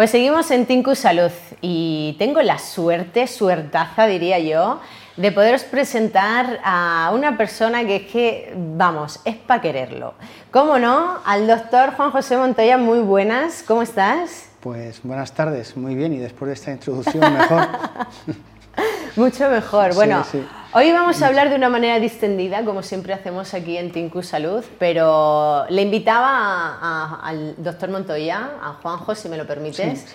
Pues seguimos en Tinku Salud y tengo la suerte, suertaza diría yo, de poderos presentar a una persona que es que, vamos, es para quererlo. ¿Cómo no? Al doctor Juan José Montoya, muy buenas, ¿cómo estás? Pues buenas tardes, muy bien y después de esta introducción mejor. Mucho mejor. Bueno, hoy vamos a hablar de una manera distendida, como siempre hacemos aquí en Tinku Salud, pero le invitaba al doctor Montoya, a Juanjo, si me lo permites,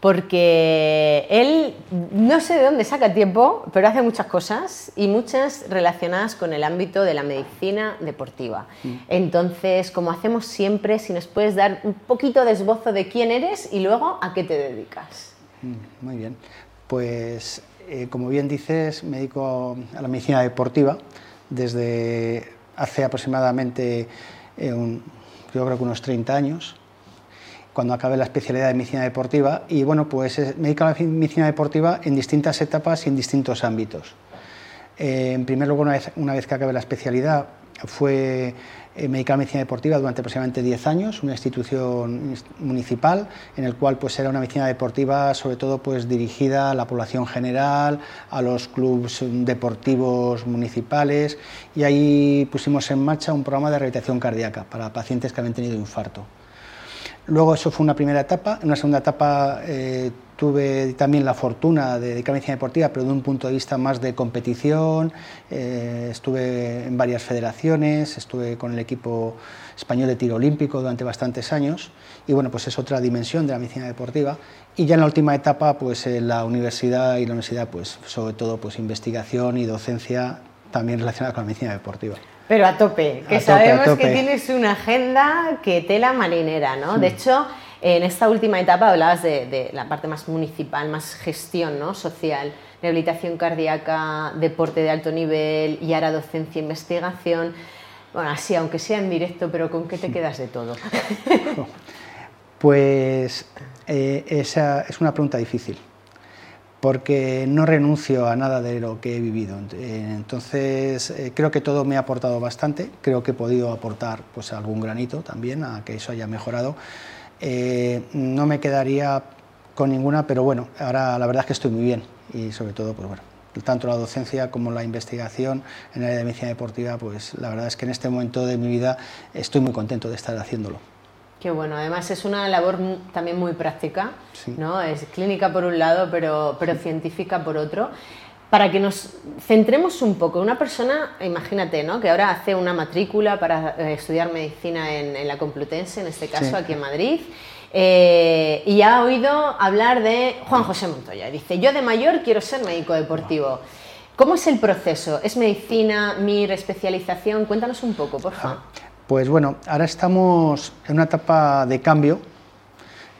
porque él no sé de dónde saca tiempo, pero hace muchas cosas y muchas relacionadas con el ámbito de la medicina deportiva. Mm. Entonces, como hacemos siempre, si nos puedes dar un poquito de esbozo de quién eres y luego a qué te dedicas. Mm, muy bien. Pues eh, como bien dices, me dedico a la medicina deportiva desde hace aproximadamente, eh, yo creo que unos 30 años, cuando acabé la especialidad de medicina deportiva. Y bueno, pues me dedico a la medicina deportiva en distintas etapas y en distintos ámbitos. Eh, en primer lugar, una vez, que acabé la especialidad, fue eh, Medical Medicina Deportiva durante aproximadamente 10 años, una institución municipal en el cual pues era una medicina deportiva sobre todo pues dirigida a la población general, a los clubes deportivos municipales y ahí pusimos en marcha un programa de rehabilitación cardíaca para pacientes que habían tenido infarto. Luego eso fue una primera etapa, en una segunda etapa eh, tuve también la fortuna de dedicarme a medicina deportiva, pero de un punto de vista más de competición. Eh, estuve en varias federaciones, estuve con el equipo español de tiro olímpico durante bastantes años y bueno, pues es otra dimensión de la medicina deportiva. Y ya en la última etapa, pues en la universidad y la universidad, pues sobre todo pues investigación y docencia también relacionada con la medicina deportiva. Pero a tope, que sabemos que tienes una agenda que tela marinera, ¿no? De hecho, en esta última etapa hablabas de, la parte más municipal, más gestión ¿no? social, rehabilitación cardíaca, deporte de alto nivel y ahora docencia e investigación. Bueno, así, aunque sea en directo, pero ¿con qué te quedas de todo? pues eh, esa es una pregunta difícil, porque no renuncio a nada de lo que he vivido. Entonces, eh, creo que todo me ha aportado bastante, creo que he podido aportar pues, algún granito también a que eso haya mejorado. Eh, no me quedaría con ninguna, pero bueno, ahora la verdad es que estoy muy bien y sobre todo, pues bueno, tanto la docencia como la investigación en el área de medicina deportiva, pues la verdad es que en este momento de mi vida estoy muy contento de estar haciéndolo. Qué bueno, además es una labor también muy práctica, ¿no? Es clínica por un lado, pero, pero científica por otro para que nos centremos un poco. Una persona, imagínate, ¿no? que ahora hace una matrícula para eh, estudiar medicina en, la Complutense, en este caso aquí en Madrid, eh, y ha oído hablar de Juan José Montoya. Dice, yo de mayor quiero ser médico deportivo. ¿Cómo es el proceso? ¿Es medicina, MIR, especialización? Cuéntanos un poco, por favor. Pues bueno, ahora estamos en una etapa de cambio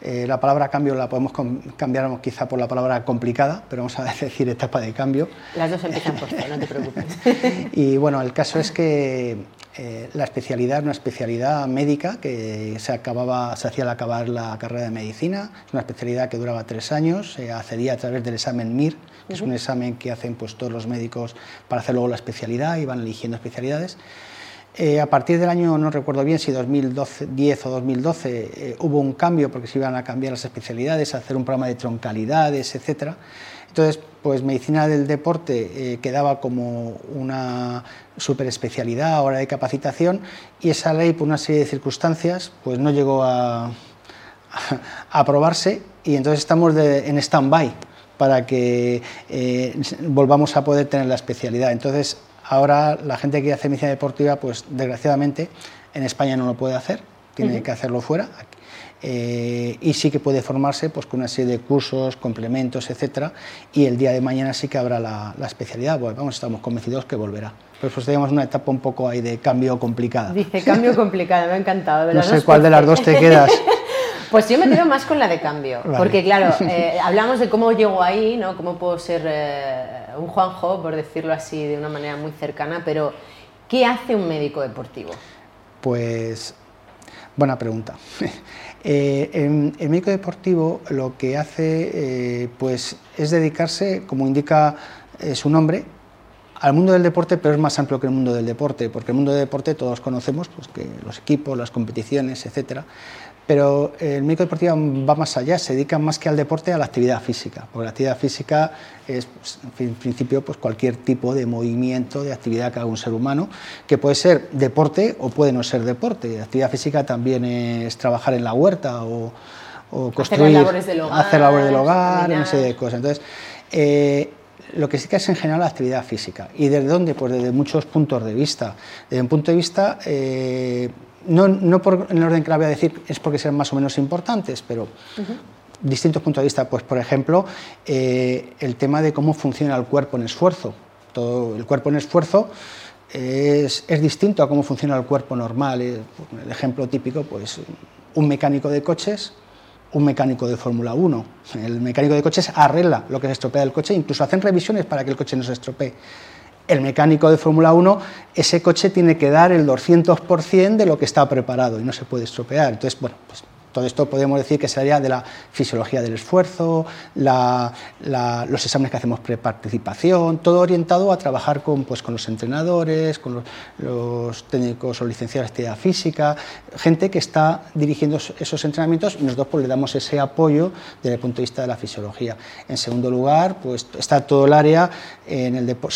eh, la palabra cambio la podemos cambiar quizá por la palabra complicada, pero vamos a decir etapa de cambio. Las dos empiezan por no te preocupes. y bueno, el caso es que eh, la especialidad es una especialidad médica que se, acababa, se hacía al acabar la carrera de medicina, es una especialidad que duraba tres años, se accedía a través del examen MIR, que es un examen que hacen pues, todos los médicos para hacer luego la especialidad y van eligiendo especialidades. Eh, a partir del año, no recuerdo bien si 2010 o 2012, eh, hubo un cambio porque se iban a cambiar las especialidades, a hacer un programa de troncalidades, etc. Entonces, pues medicina del deporte eh, quedaba como una superespecialidad ahora de capacitación y esa ley, por una serie de circunstancias, pues no llegó a, aprobarse y entonces estamos en stand-by para que volvamos a poder tener la especialidad. Entonces, Ahora la gente que hace medicina deportiva, pues desgraciadamente en España no lo puede hacer, tiene que hacerlo fuera. Eh, y sí que puede formarse pues, con una serie de cursos, complementos, etcétera, y el día de mañana sí que habrá la, especialidad, pues, vamos, estamos convencidos que volverá. Pero pues tenemos una etapa un poco ahí de cambio complicada. Dice, cambio complicado, me ha encantado. no sé cuál de las dos te quedas. Pues yo me quedo más con la de cambio, porque claro, eh, hablamos de cómo llego ahí, ¿no? Cómo puedo ser eh, un Juanjo, por decirlo así de una manera muy cercana, pero ¿qué hace un médico deportivo? Pues, buena pregunta. Eh, el, médico deportivo lo que hace pues, es dedicarse, como indica su nombre, al mundo del deporte, pero es más amplio que el mundo del deporte, porque el mundo del deporte todos conocemos pues, que los equipos, las competiciones, etcétera pero el médico deportivo va más allá, se dedica más que al deporte a la actividad física, porque la actividad física es, pues, en principio, pues cualquier tipo de movimiento, de actividad que haga un ser humano, que puede ser deporte o puede no ser deporte. La actividad física también es trabajar en la huerta o, construir, hacer labores del hogar, hacer labores del hogar una serie de cosas. Entonces, eh, lo que sí que es en general la actividad física. ¿Y desde dónde? Pues desde muchos puntos de vista. Desde un punto de vista, eh, no, no, por en el orden que la voy a decir, es porque sean más o menos importantes, pero distintos puntos de vista. Pues, por ejemplo, eh, el tema de cómo funciona el cuerpo en esfuerzo. Todo el cuerpo en esfuerzo es, es distinto a cómo funciona el cuerpo normal. El ejemplo típico, pues un mecánico de coches un mecánico de Fórmula 1. El mecánico de coches arregla lo que se estropea del coche, incluso hacen revisiones para que el coche no se estropee. El mecánico de Fórmula 1, ese coche tiene que dar el 200% de lo que está preparado y no se puede estropear. Entonces, bueno, pues todo esto podemos decir que sería de la fisiología del esfuerzo, los exámenes que hacemos preparticipación, todo orientado a trabajar con, pues, los entrenadores, con los, técnicos o licenciados de actividad física, gente que está dirigiendo esos entrenamientos y nosotros pues, le damos ese apoyo desde el punto de vista de la fisiología. En segundo lugar, pues, está todo el área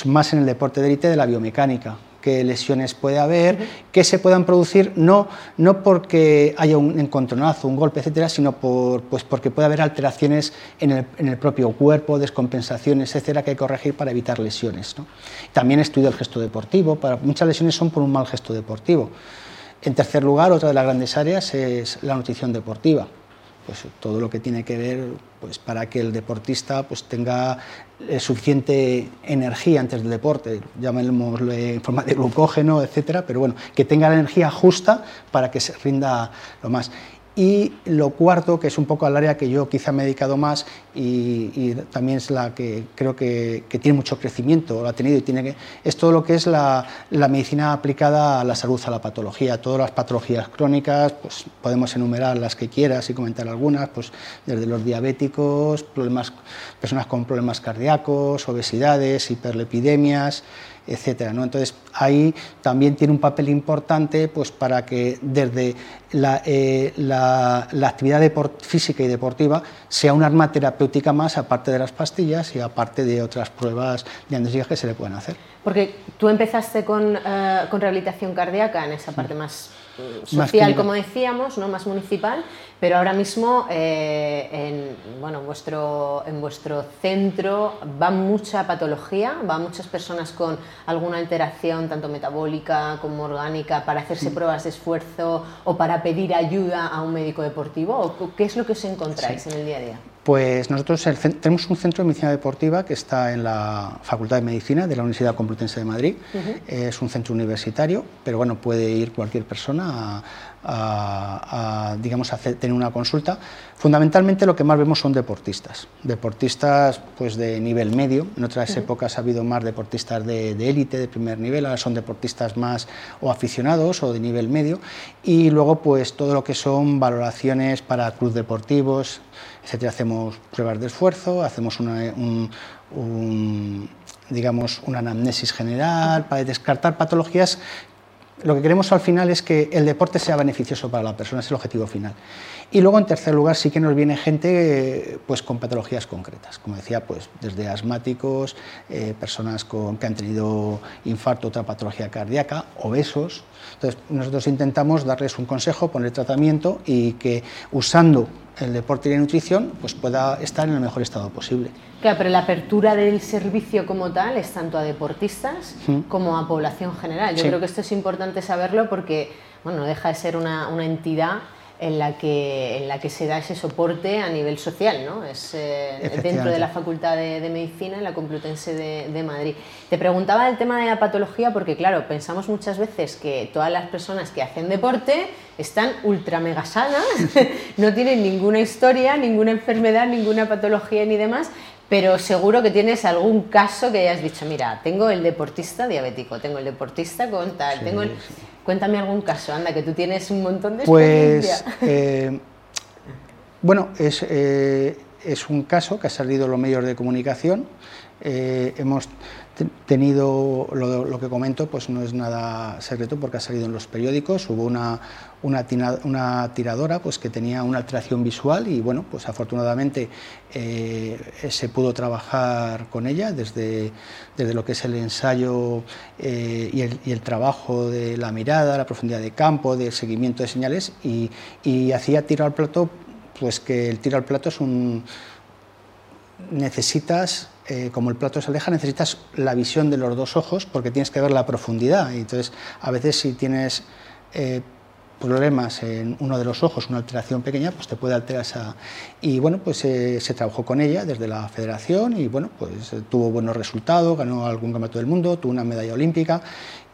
más en el deporte de élite de la biomecánica qué lesiones puede haber, que se puedan producir no, no porque haya un encontronazo, un golpe, etcétera, sino pues porque puede haber alteraciones en el, en el, propio cuerpo, descompensaciones, etcétera, que hay que corregir para evitar lesiones. ¿no? También estudio el gesto deportivo, para, muchas lesiones son por un mal gesto deportivo. En tercer lugar, otra de las grandes áreas es la nutrición deportiva pues todo lo que tiene que ver pues para que el deportista pues tenga eh, suficiente energía antes del deporte, llamémoslo en forma de glucógeno, etcétera, pero bueno, que tenga la energía justa para que se rinda lo más. Y lo cuarto, que es un poco al área que yo quizá me he dedicado más y, también es la que creo que, tiene mucho crecimiento, lo ha tenido y tiene que, es todo lo que es la, medicina aplicada a la salud, a la patología, todas las patologías crónicas, pues podemos enumerar las que quieras y comentar algunas, pues desde los diabéticos, problemas, personas con problemas cardíacos, obesidades, hiperlepidemias, etcétera. ¿no? Entonces, ahí también tiene un papel importante pues, para que desde la, eh, actividad física y deportiva sea un arma terapéutica más, aparte de las pastillas y aparte de otras pruebas diagnósticas que se le pueden hacer. Porque tú empezaste con, eh, con rehabilitación cardíaca en esa parte más social, como decíamos, ¿no? más municipal, pero ahora mismo eh, en, bueno, vuestro, en vuestro centro va mucha patología, va muchas personas con alguna alteración, tanto metabólica como orgánica, para hacerse pruebas de esfuerzo o para pedir ayuda a un médico deportivo. ¿O ¿Qué es lo que os encontráis en el día a día? Pues nosotros tenemos un centro de medicina deportiva que está en la Facultad de Medicina de la Universidad Complutense de Madrid. Es un centro universitario, pero bueno, puede ir cualquier persona a, digamos, tener una consulta. Fundamentalmente lo que más vemos son deportistas, deportistas pues, de nivel medio. En otras épocas ha habido más deportistas de élite, de, primer nivel, ahora son deportistas más o aficionados o de nivel medio. Y luego pues todo lo que son valoraciones para clubes deportivos, etcétera. Hacemos pruebas de esfuerzo, hacemos una, digamos, una anamnesis general para descartar patologías lo que queremos al final es que el deporte sea beneficioso para la persona, es el objetivo final. Y luego, en tercer lugar, sí que nos viene gente pues, con patologías concretas, como decía, pues, desde asmáticos, eh, personas con, que han tenido infarto, otra patología cardíaca, obesos. Entonces, nosotros intentamos darles un consejo, poner tratamiento y que usando el deporte y la nutrición pues pueda estar en el mejor estado posible. Claro, pero la apertura del servicio como tal es tanto a deportistas como a población general. Yo creo que esto es importante saberlo porque bueno, no deja de ser una, una entidad en la que, en la que se da ese soporte a nivel social, ¿no? Es eh, dentro de la Facultad de, Medicina en la Complutense de, Madrid. Te preguntaba el tema de la patología porque, claro, pensamos muchas veces que todas las personas que hacen deporte están ultra mega sanas, no tienen ninguna historia, ninguna enfermedad, ninguna patología ni demás, pero seguro que tienes algún caso que hayas dicho, mira, tengo el deportista diabético, tengo el deportista con tal, tengo el... Cuéntame algún caso, anda, que tú tienes un montón de pues, experiencia. Pues, eh, bueno, es, eh, es, un caso que ha salido en los medios de comunicación, eh, hemos tenido lo, que comento, pues no es nada secreto porque ha salido en los periódicos. Hubo una, una, tiradora pues, que tenía una alteración visual y bueno, pues afortunadamente eh, se pudo trabajar con ella desde, desde lo que es el ensayo eh, y, el, trabajo de la mirada, la profundidad de campo, del seguimiento de señales y, y hacía tiro al plato, pues que el tiro al plato es un necesitas, eh, como el plato se aleja, necesitas la visión de los dos ojos porque tienes que ver la profundidad. entonces, a veces si tienes eh, problemas en uno de los ojos, una alteración pequeña, pues te puede alterar esa... Y bueno, pues eh, se trabajó con ella desde la federación y bueno, pues tuvo buenos resultados, ganó algún campeonato del mundo, tuvo una medalla olímpica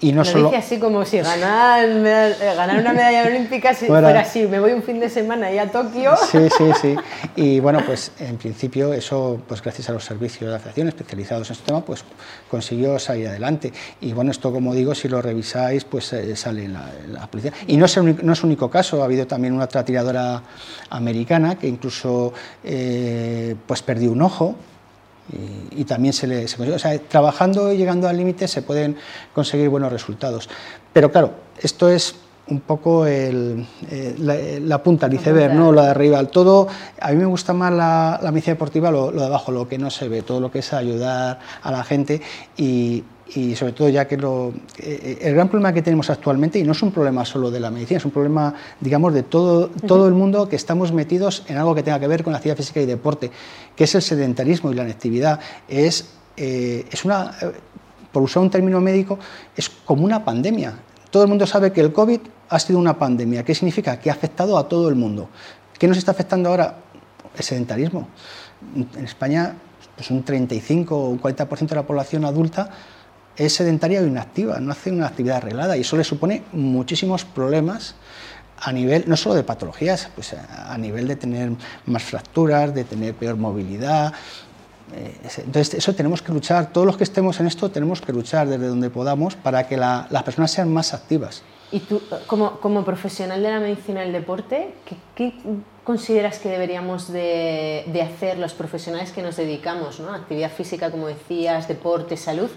y no Lo solo... Dice así como si ganar, eh, ganar una medalla olímpica si fuera así, me voy un fin de semana ahí a Tokio. Sí, sí, sí. Y bueno, pues en principio eso, pues gracias a los servicios de aviación especializados en este tema, pues consiguió salir adelante. Y bueno, esto como digo, si lo revisáis, pues eh, sale en la, policía. Y no es, el único, no es único caso, ha habido también una otra tiradora americana que incluso eh, pues perdió un ojo y, también se le O sea, trabajando y llegando al límite se pueden conseguir buenos resultados. Pero claro, esto es un poco el, eh, la, punta, el iceberg, ¿no? la de arriba. El todo, a mí me gusta más la, la medicina deportiva, lo, lo, de abajo, lo que no se ve, todo lo que es ayudar a la gente y, y sobre todo ya que lo, eh, el gran problema que tenemos actualmente, y no es un problema solo de la medicina, es un problema, digamos, de todo, todo el mundo que estamos metidos en algo que tenga que ver con la actividad física y deporte, que es el sedentarismo y la inactividad. Es, eh, es una, eh, por usar un término médico, es como una pandemia. Todo el mundo sabe que el COVID ha sido una pandemia. ¿Qué significa? Que ha afectado a todo el mundo. ¿Qué nos está afectando ahora? El sedentarismo. En España, pues un 35 o un 40% de la población adulta es sedentaria o inactiva, no hace una actividad arreglada y eso le supone muchísimos problemas a nivel, no solo de patologías, pues a nivel de tener más fracturas, de tener peor movilidad. Eh, entonces, eso tenemos que luchar, todos los que estemos en esto tenemos que luchar desde donde podamos para que las personas sean más activas. Y tú, como, como, profesional de la medicina del deporte, ¿qué, consideras que deberíamos de, de, hacer los profesionales que nos dedicamos, ¿no? actividad física, como decías, deporte, salud,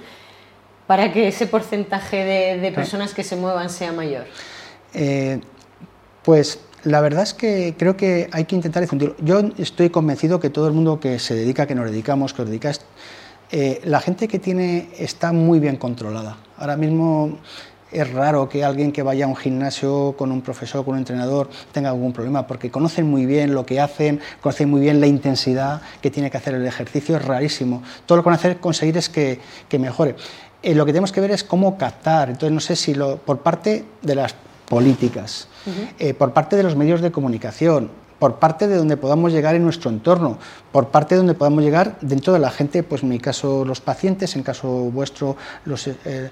para que ese porcentaje de, personas que se muevan sea mayor? Eh, pues la verdad es que creo que hay que intentar difundirlo. Yo estoy convencido que todo el mundo que se dedica, que nos dedicamos, que nos dedicas, eh, la gente que tiene está muy bien controlada. Ahora mismo es raro que alguien que vaya a un gimnasio con un profesor, con un entrenador, tenga algún problema, porque conocen muy bien lo que hacen, conocen muy bien la intensidad que tiene que hacer el ejercicio, es rarísimo. Todo lo que van a hacer conseguir es que, que mejore. Eh, lo que tenemos que ver es cómo captar. Entonces, no sé si lo, por parte de las políticas, eh, por parte de los medios de comunicación, por parte de donde podamos llegar en nuestro entorno, por parte de donde podamos llegar dentro de la gente, pues en mi caso los pacientes, en caso vuestro, los, eh,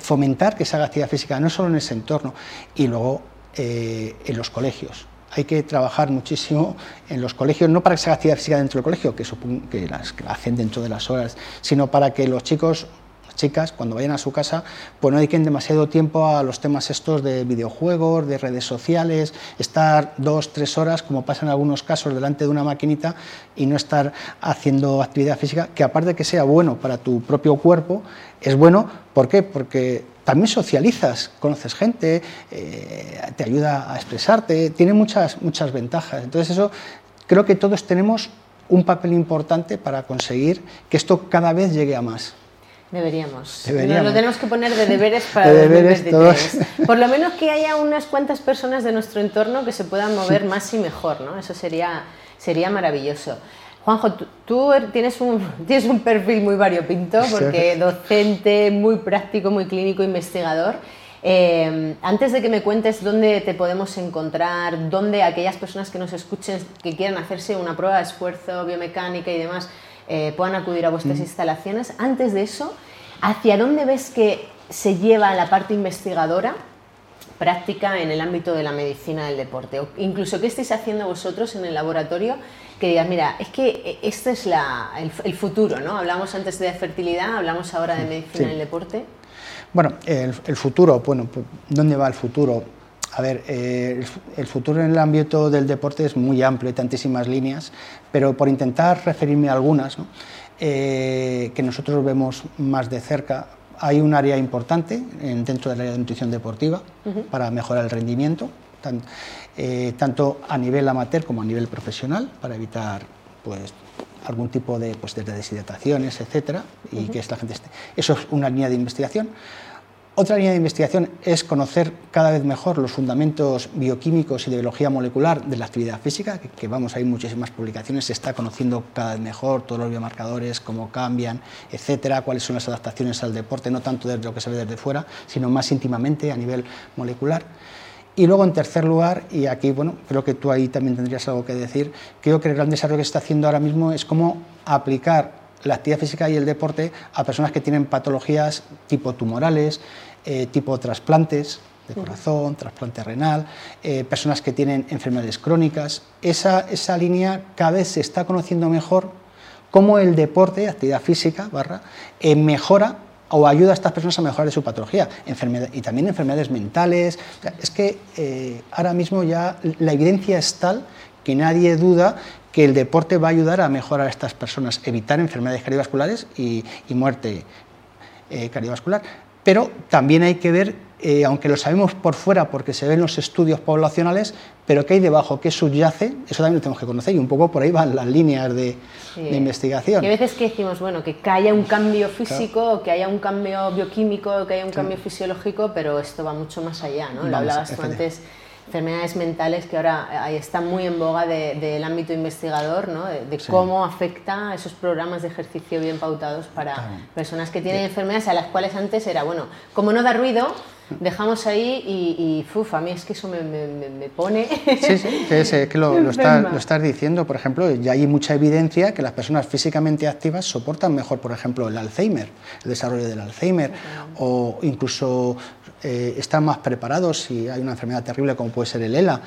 fomentar que se haga actividad física, no solo en ese entorno, y luego en los colegios. Hay que trabajar muchísimo en los colegios, no para que se haga actividad física dentro del colegio, que las que la hacen dentro de las horas, sino para que los chicos chicas, cuando vayan a su casa, pues no dediquen demasiado tiempo a los temas estos de videojuegos, de redes sociales, estar dos, tres horas, como pasa en algunos casos, delante de una maquinita y no estar haciendo actividad física, que aparte de que sea bueno para tu propio cuerpo, es bueno, ¿por qué? Porque también socializas, conoces gente, eh, te ayuda a expresarte, tiene muchas, muchas ventajas. Entonces eso, creo que todos tenemos un papel importante para conseguir que esto cada vez llegue a más. Deberíamos. Nos lo tenemos que poner de deberes para de deberes todos. Por lo menos que haya unas cuantas personas de nuestro entorno que se puedan mover más y mejor, ¿no? Eso sería, sería maravilloso. Juanjo, tú, er, tienes, un, tienes un perfil muy variopinto, porque docente, muy práctico, muy clínico, investigador. Eh, antes de que me cuentes dónde te podemos encontrar, dónde aquellas personas que nos escuchen, que quieran hacerse una prueba de esfuerzo, biomecánica y demás, eh, puedan acudir a vuestras mm. instalaciones. Antes de eso, ¿hacia dónde ves que se lleva la parte investigadora? práctica en el ámbito de la medicina del deporte o incluso qué estáis haciendo vosotros en el laboratorio que digas, mira, es que este es el, futuro, ¿no? Hablamos antes de fertilidad, hablamos ahora de medicina del deporte. Bueno, el, el, futuro, bueno, pues, ¿dónde va el futuro? A ver, eh, el futuro en el ámbito del deporte es muy amplio, hay tantísimas líneas, pero por intentar referirme a algunas, que nosotros vemos más de cerca. Hay un área importante dentro del área de nutrición deportiva para mejorar el rendimiento, tanto, a nivel amateur como a nivel profesional, para evitar pues, algún tipo de, pues, de deshidrataciones, etcétera, y que esta gente esté. Eso es una línea de investigación. Otra línea de investigación es conocer cada vez mejor los fundamentos bioquímicos y de biología molecular de la actividad física, que, vamos, hay muchísimas publicaciones, se está conociendo cada vez mejor todos los biomarcadores, cómo cambian, etcétera, cuáles son las adaptaciones al deporte, no tanto desde lo que se ve desde fuera, sino más íntimamente a nivel molecular. Y luego, en tercer lugar, y aquí, bueno, creo que tú ahí también tendrías algo que decir, creo que el gran desarrollo que se está haciendo ahora mismo es cómo aplicar la actividad física y el deporte a personas que tienen patologías tipo tumorales, eh, tipo trasplantes de corazón, trasplante renal, eh, personas que tienen enfermedades crónicas. Esa, esa línea cada vez se está conociendo mejor cómo el deporte, actividad física, barra, eh, mejora o ayuda a estas personas a mejorar de su patología y también enfermedades mentales. es que eh, ahora mismo ya la evidencia es tal que nadie duda que el deporte va a ayudar a mejorar a estas personas, evitar enfermedades cardiovasculares y, muerte eh, cardiovascular. Pero también hay que ver eh, aunque lo sabemos por fuera porque se ven los estudios poblacionales, pero qué hay debajo, qué subyace, eso también lo tenemos que conocer y un poco por ahí van las líneas de, investigación. Y a veces que decimos, bueno, que, haya un cambio físico, que haya un cambio bioquímico, que haya un cambio fisiológico, pero esto va mucho más allá, ¿no? lo hablabas tú antes enfermedades mentales que ahora ahí están muy en boga del ámbito investigador, ¿no? de, cómo afecta esos programas de ejercicio bien pautados para personas que tienen enfermedades a las cuales antes era, bueno, como no da ruido, dejamos ahí y, uf, a mí es que eso me, pone... Sí, sí, que, lo, lo, estás diciendo, por ejemplo, ya hay mucha evidencia que las personas físicamente activas soportan mejor, por ejemplo, el Alzheimer, el desarrollo del Alzheimer, o incluso eh, están más preparados si hay una enfermedad terrible como puede ser el ELA.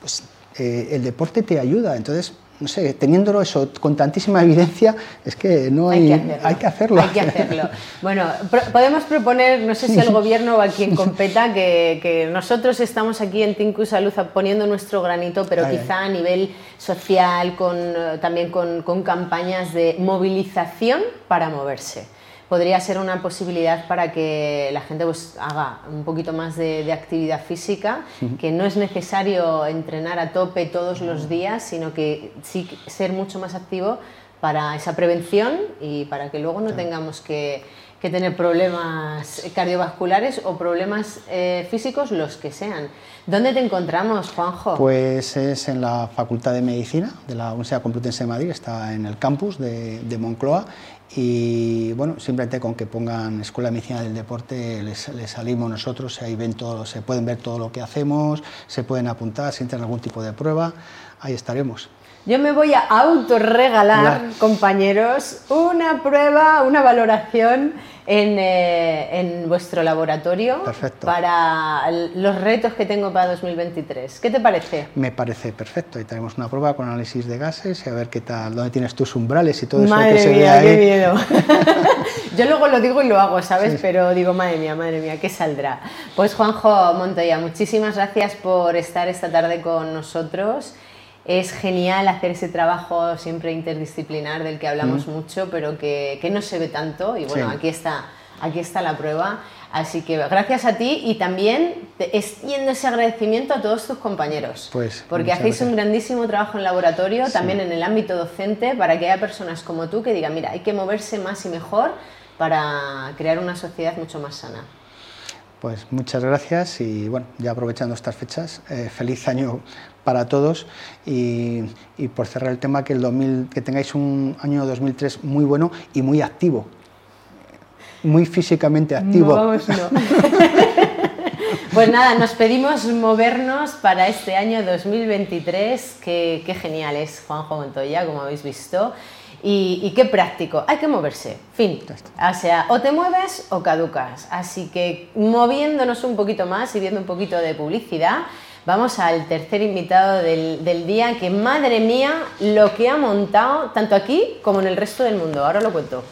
Pues eh, el deporte te ayuda, entonces no sé, teniéndolo eso con tantísima evidencia, es que no hay, hay, que, hacerlo. hay que hacerlo. Bueno, podemos proponer, no sé si al gobierno o a quien competa, que, nosotros estamos aquí en Tinku Salud poniendo nuestro granito, pero quizá a nivel social, con, también con, con campañas de movilización para moverse podría ser una posibilidad para que la gente pues, haga un poquito más de, actividad física, que no es necesario entrenar a tope todos los días, sino que sí ser mucho más activo para esa prevención y para que luego no tengamos que, tener problemas cardiovasculares o problemas eh, físicos, los que sean. ¿Dónde te encontramos, Juanjo? Pues es en la Facultad de Medicina de la Universidad Complutense de Madrid, está en el campus de, de Moncloa y bueno, simplemente con que pongan Escuela de Medicina del Deporte les, salimos nosotros, ahí ven todo, se pueden ver todo lo que hacemos, se pueden apuntar, si tienen algún tipo de prueba, ahí estaremos. Yo me voy a autorregalar, compañeros, una prueba, una valoración eh, en, vuestro laboratorio para los retos que tengo para 2023. ¿Qué te parece? Me parece perfecto. Y tenemos una prueba con análisis de gases y a ver qué tal, dónde tienes tus umbrales y todo eso que se ve ahí. Qué miedo. Yo luego lo digo y lo hago, ¿sabes? Pero digo, madre mía, madre mía, ¿qué saldrá? Pues Juanjo Montoya, muchísimas gracias por estar esta tarde con nosotros. Es genial hacer ese trabajo siempre interdisciplinar del que hablamos mucho, pero que, que, no se ve tanto. Y bueno, aquí, está, aquí está la prueba. Así que gracias a ti y también extiendo ese agradecimiento a todos tus compañeros. Pues, porque hacéis un grandísimo trabajo en laboratorio, también en el ámbito docente, para que haya personas como tú que digan, mira, hay que moverse más y mejor para crear una sociedad mucho más sana. Pues muchas gracias y bueno, ya aprovechando estas fechas, eh, feliz año para todos y, por cerrar el tema que el 2000, que tengáis un año 2003 muy bueno y muy activo, muy físicamente activo. No, pues nada, nos pedimos movernos para este año 2023, que, qué genial es Juanjo Montoya, como habéis visto. Y, qué práctico, hay que moverse, fin. O sea, o te mueves o caducas. Así que moviéndonos un poquito más y viendo un poquito de publicidad, vamos al tercer invitado del, día, que madre mía, lo que ha montado tanto aquí como en el resto del mundo. Ahora lo cuento.